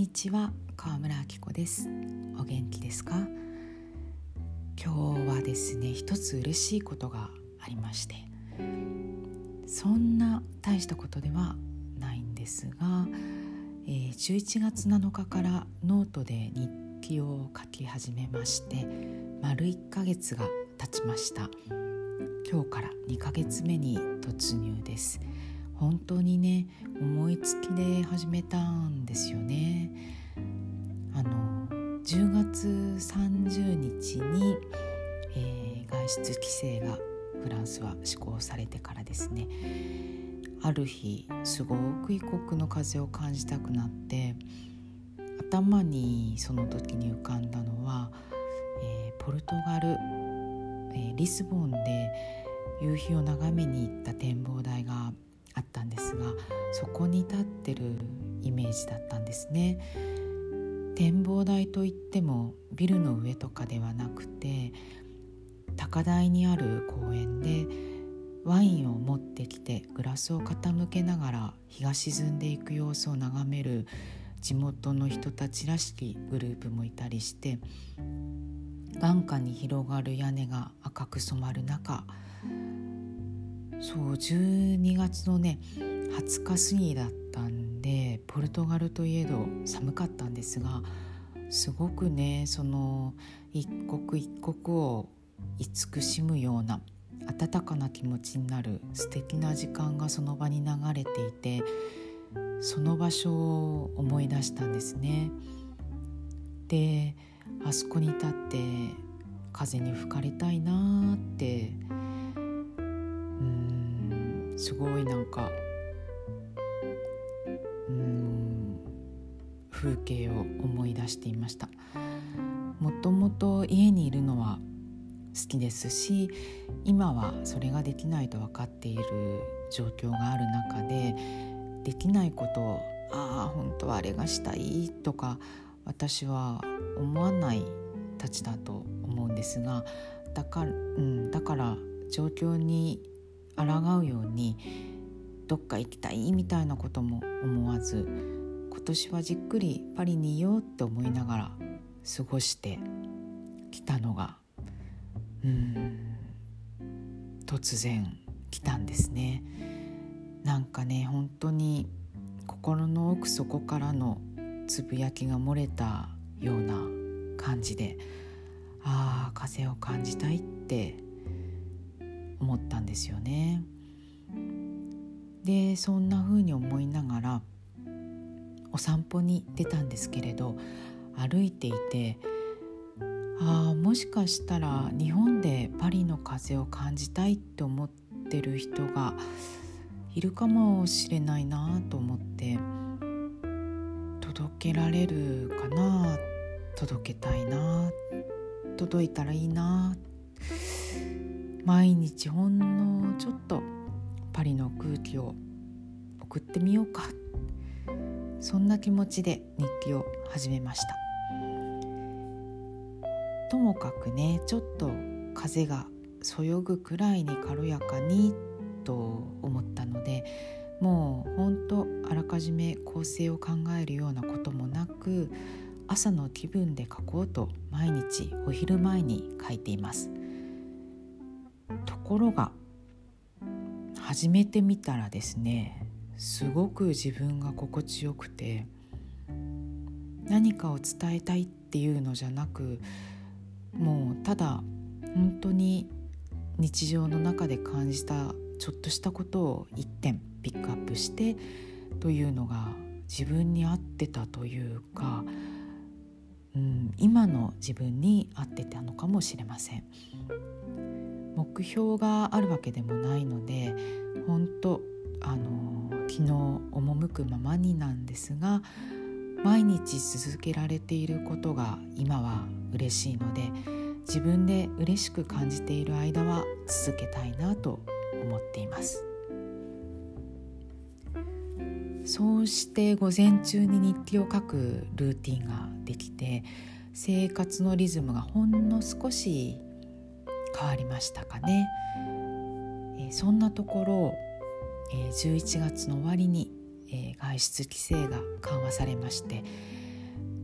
にちは川村明子です。お元気ですか？今日はですね一つ嬉しいことがありましてそんな大したことではないんですが、えー、11月7日からノートで日記を書き始めまして丸1ヶ月が経ちました。今日から2ヶ月目に突入です。本当にね思いつきで始めたんですよね。あの10月30日に、えー、外出規制がフランスは施行されてからですねある日すごく異国の風を感じたくなって頭にその時に浮かんだのは、えー、ポルトガル、えー、リスボンで夕日を眺めに行った展望台があったんですがそこに立ってるイメージだったんですね。展望台といってもビルの上とかではなくて高台にある公園でワインを持ってきてグラスを傾けながら日が沈んでいく様子を眺める地元の人たちらしきグループもいたりして眼下に広がる屋根が赤く染まる中そう12月のね20日過ぎだったんでポルトガルといえど寒かったんですがすごくねその一刻一刻を慈しむような温かな気持ちになる素敵な時間がその場に流れていてその場所を思い出したんですね。であそこに立って風に吹かれたいなってうんすごいなんかうん風景を思い出していました。もともと家にいるのは好きですし今はそれができないと分かっている状況がある中でできないことをああ本当はあれがしたいとか私は思わないたちだと思うんですがだから,、うん、だから状況に抗うようにどっか行きたいみたいなことも思わず今年はじっくりパリにいようって思いながら過ごしてきたのがうん突然来たんですね。なんかね本当に心の奥底からのつぶやきが漏れたような感じでああ風を感じたいって思ったんですよね。でそんな風に思いながらお散歩に出たんですけれど歩いていてああもしかしたら日本でパリの風を感じたいって思ってる人がいるかもしれないなと思って届けられるかな届けたいな届いたらいいな毎日ほんのちょっとパリの空気を送ってみようか。そんな気持ちで日記を始めました。ともかくねちょっと風がそよぐくらいに軽やかにと思ったのでもうほんとあらかじめ構成を考えるようなこともなく朝の気分で書こうと毎日お昼前に書いています。ろが始めてみたらですねすごく自分が心地よくて何かを伝えたいっていうのじゃなくもうただ本当に日常の中で感じたちょっとしたことを一点ピックアップしてというのが自分に合ってたというか、うん、今の自分に合ってたのかもしれません。目標があるわけでもないので本当あの昨日赴くままになんですが毎日続けられていることが今は嬉しいので自分で嬉しく感じている間は続けたいなと思っています。そうして午前中に日記を書くルーティンができて生活のリズムがほんの少し変わりましたかね、えー、そんなところ、えー、11月の終わりに、えー、外出規制が緩和されまして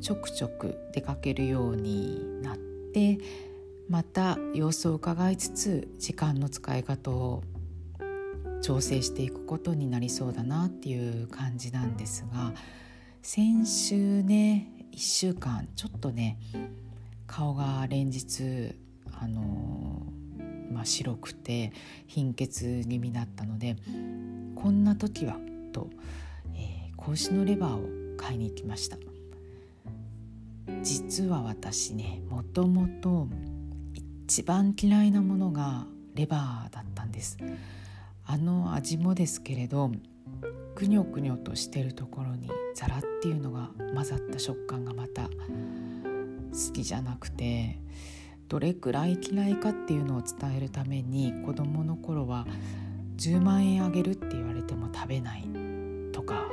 ちょくちょく出かけるようになってまた様子を伺いつつ時間の使い方を調整していくことになりそうだなっていう感じなんですが先週ね1週間ちょっとね顔が連日あのまあ、白くて貧血気味だったのでこんな時はと、えー、子牛のレバーを買いに行きました。実は私ねもともと一番嫌いなものがレバーだったんです。あの味もですけれどくにょくにょとしてるところにザラっていうのが混ざった食感がまた好きじゃなくてどれくらい嫌いかっていうのを伝えるために子どもの頃は10万円あげるって言われても食べないとか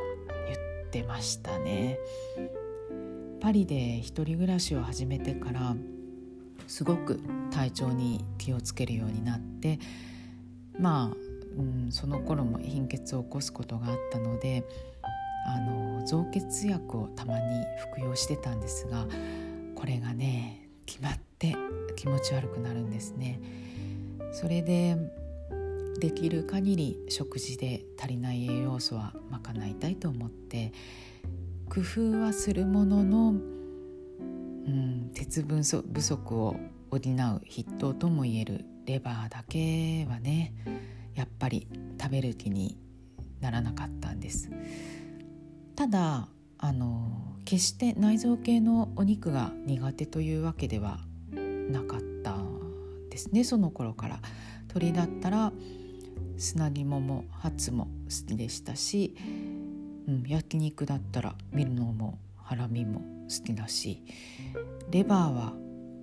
言ってましたね。パリで一人暮らしを始めてからすごく体調に気をつけるようになってまあ、うん、その頃も貧血を起こすことがあったのであの造血薬をたまに服用してたんですがこれがね決まって気持ち悪くなるんですね。それでできる限り食事で足りない栄養素は賄いたいと思って工夫はするものの、うん、鉄分不足を補う筆頭ともいえるレバーだけはねやっぱり食べる気にならなかったんですただあの決して内臓系のお肉が苦手というわけではなかったですねその頃から。鳥だったら砂肝もハツも好きでしたし、うん、焼肉だったら見るのもハラミも好きだしレバーは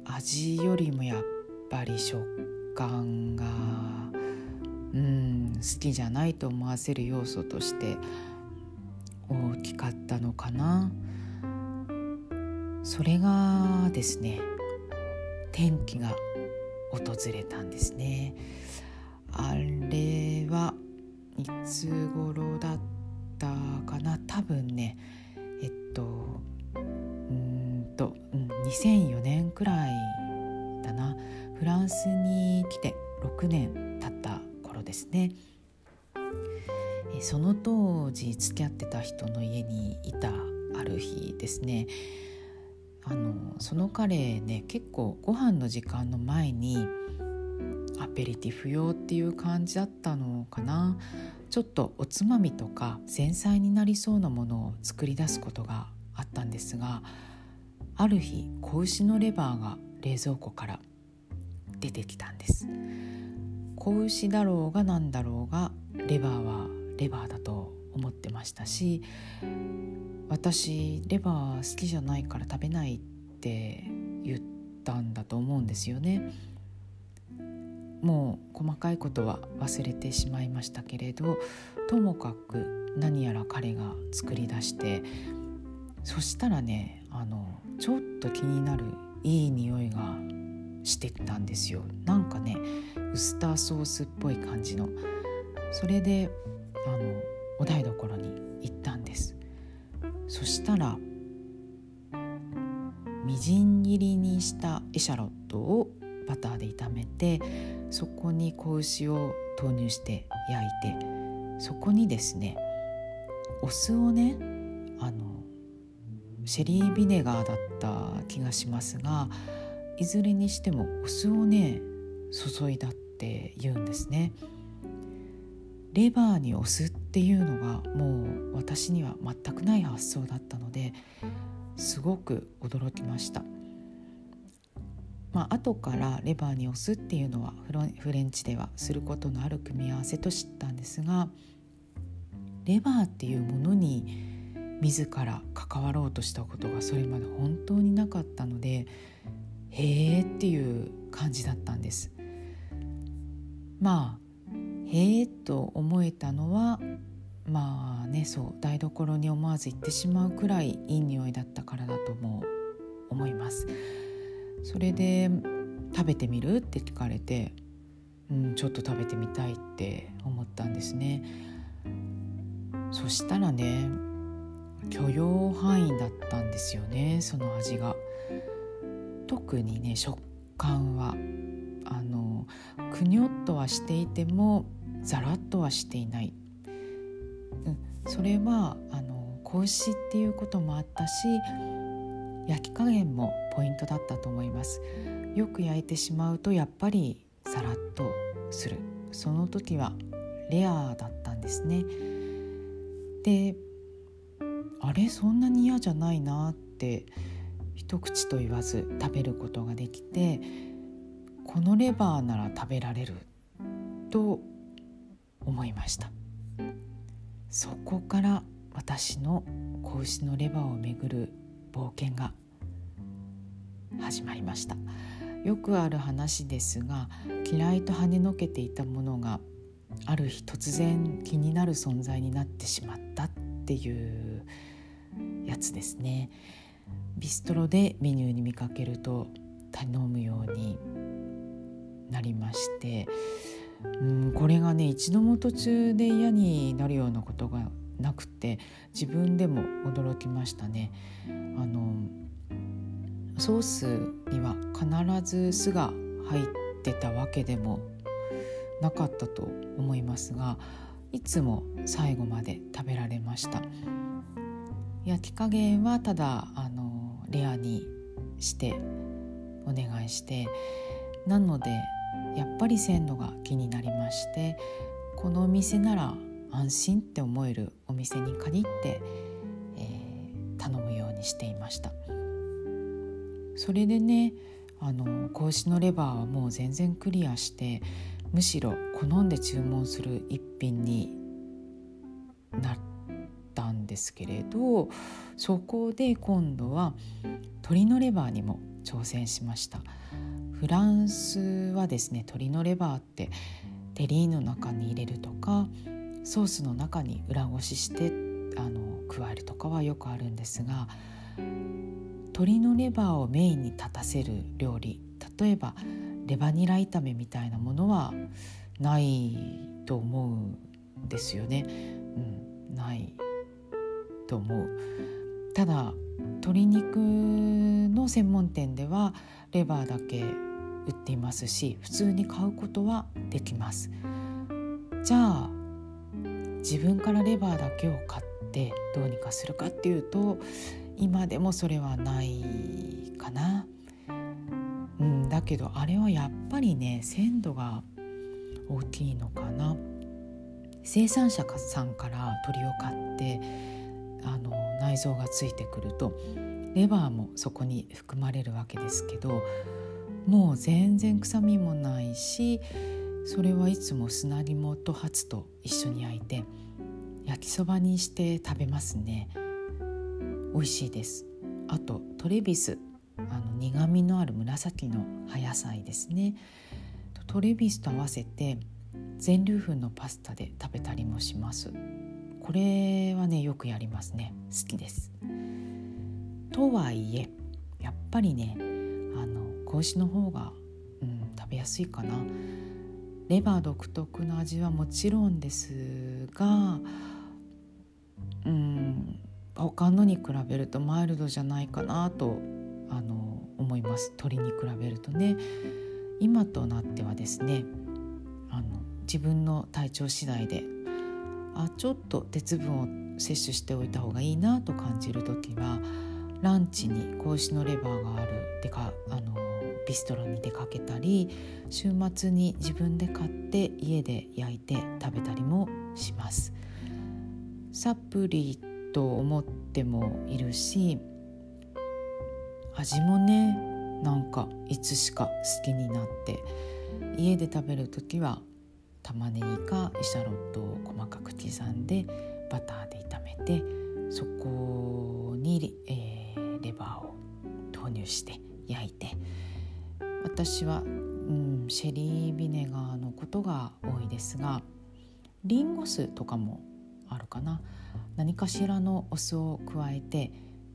味よりもやっぱり食感がうん好きじゃないと思わせる要素として大きかったのかな。それがですね転機が訪れたんですね。あれはいつ頃だったかな？多分ねえっとうんと、うん、2004年くらいだな。フランスに来て6年経った頃ですね。その当時付き合ってた人の家にいたある日ですね。あのその彼ね結構ご飯の時間の前にアペリティ不要っていう感じだったのかな。ちょっとおつまみとか前菜になりそうなものを作り出すことがあったんですがある日子牛のレバーが冷蔵庫から出てきたんです。子牛だろうが何だろうがレバーはレバーだと思ってましたし私レバー好きじゃないから食べないって言ったんだと思うんですよね。もう細かいことは忘れてしまいましたけれどともかく何やら彼が作り出してそしたらねあのちょっと気になるいい匂いがしてたんですよなんかねウスターソースっぽい感じのそれであのお台所に行ったんですそしたらみじん切りにしたエシャロットをバターで炒めてそこに子牛を投入して焼いてそこにですねお酢をねあのシェリービネガーだった気がしますがいずれにしてもお酢をね注いだって言うんですね。レバーにお酢っていうのがもう私には全くない発想だったのですごく驚きました。まあ後からレバーにお酢っていうのはフレンチではすることのある組み合わせと知ったんですがレバーっていうものに自ら関わろうとしたことがそれまで本当になかったのでへえっていう感じだったんです。まあへえと思えたのはまあねそう台所に思わず行ってしまうくらいいい匂いだったからだとも思います。それで食べてみる？って聞かれて、うん、ちょっと食べてみたいって思ったんですねそしたらね許容範囲だったんですよねその味が。特にね食感はあのくにょっとはしていてもザラッとはしていない、うん、それはあの子牛っていうこともあったし焼き加減もポイントだったと思います。よく焼いてしまうとやっぱりザラッとする。その時はレアだったんですね。であれそんなに嫌じゃないなって一口と言わず食べることができてこのレバーなら食べられると思いました。そこから私の子牛のレバーをめぐる冒険が始まりました。よくある話ですが嫌いと跳ねのけていたものがある日突然気になる存在になってしまったっていうやつですね。ビストロでメニューに見かけると頼むようになりましてうんこれがね一度も途中で嫌になるようなことがなくて自分でも驚きましたね。あのソースには必ず酢が入ってたわけでもなかったと思いますがいつも最後まで食べられました焼き加減はただあのレアにしてお願いしてなのでやっぱり鮮度が気になりましてこのお店なら安心って思えるお店に限って、えー、頼むようにしていました。それでねあの格子のレバーはもう全然クリアしてむしろ好んで注文する一品になったんですけれどそこで今度は鶏のレバーにも挑戦しました。フランスはですね鶏のレバーってテリーの中に入れるとかソースの中に裏ごししてあの加えるとかはよくあるんですが鶏のレバーをメインに立たせる料理例えばレバニラ炒めみたいなものはないと思うんですよね。うん、ないと思うただ鶏肉の専門店ではレバーだけ売っていますし普通に買うことはできますじゃあ自分からレバーだけを買ってどうにかするかっていうと今でもそれはないかな。うん、だけどあれはやっぱりね鮮度が大きいのかな。生産者さんから鶏を買ってあの内臓がついてくるとレバーもそこに含まれるわけですけどもう全然臭みもないしそれはいつも砂肝とハツと一緒に焼いて焼きそばにして食べますね。美味しいです。あとトレビスあの苦みのある紫の葉野菜ですね。トレビスと合わせて全粒粉のパスタで食べたりもします。これはねよくやりますね。好きです。とはいえやっぱりね子牛の方が、うん、食べやすいかな。レバー独特の味はもちろんですがうん他のに比べるとマイルドじゃないかなとあの思います。鶏に比べるとね。今となってはですねあの自分の体調次第であちょっと鉄分を摂取しておいた方がいいなと感じる時はランチに子牛のレバーがある。でかあのビストロに出かけたり週末に自分で買って家で焼いて食べたりもします。サプリと思ってもいるし味もねなんかいつしか好きになって家で食べる時は玉ねぎかエシャロットを細かく刻んでバターで炒めてそこに、えー、レバーを投入して焼いて私は、うん、シェリービネガーのことが多いですがリンゴ酢とかもあるかな。何かしらのお酢を加えて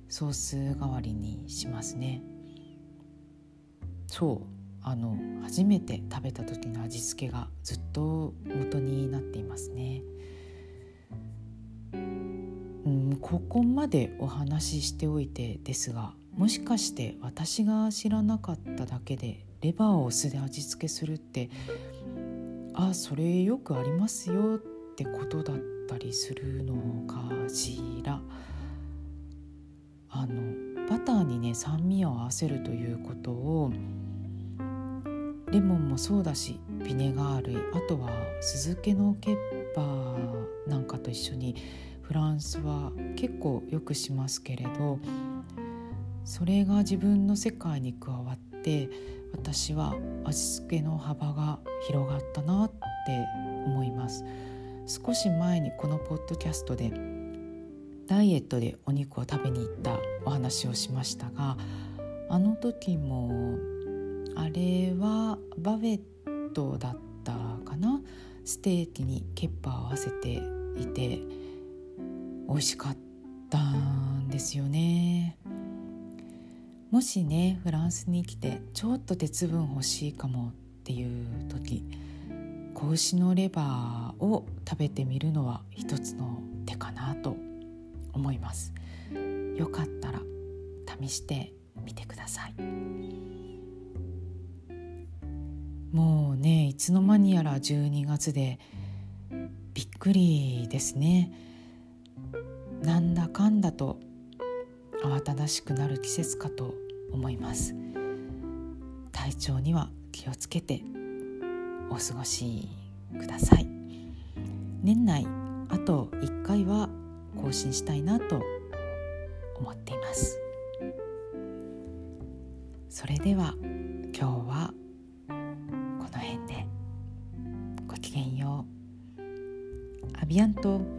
ソース代わりにしますね。そう。あの初めて食べた時の味付けがずっと元になっていますね。うん、ここまでお話ししておいてですがもしかして私が知らなかっただけでレバーをお酢で味付けするってあそれよくありますよってことだったりするのかしら。あのバターにね酸味を合わせるということをレモンもそうだしビネガー類あとは酢漬けのケッパーなんかと一緒にフランスは結構よくしますけれどそれが自分の世界に加わってて私は味付けの幅が広がったなって思います。少し前にこのポッドキャストでダイエットでお肉を食べに行ったお話をしましたがあの時もあれはバベットだったかな？ステーキにケッパーを合わせていて美味しかったんですよね。もしねフランスに来てちょっと鉄分欲しいかもっていう時子牛のレバーを食べてみるのは一つの手かなと思います。よかったら試してみてください。もうねいつの間にやら12月でびっくりですね。なんだかんだと慌ただしくなる季節かと思います。体調には気をつけてお過ごしください。年内あと1回は更新したいなと思っています。それでは今日はこの辺で。ごきげんよう。アビアント。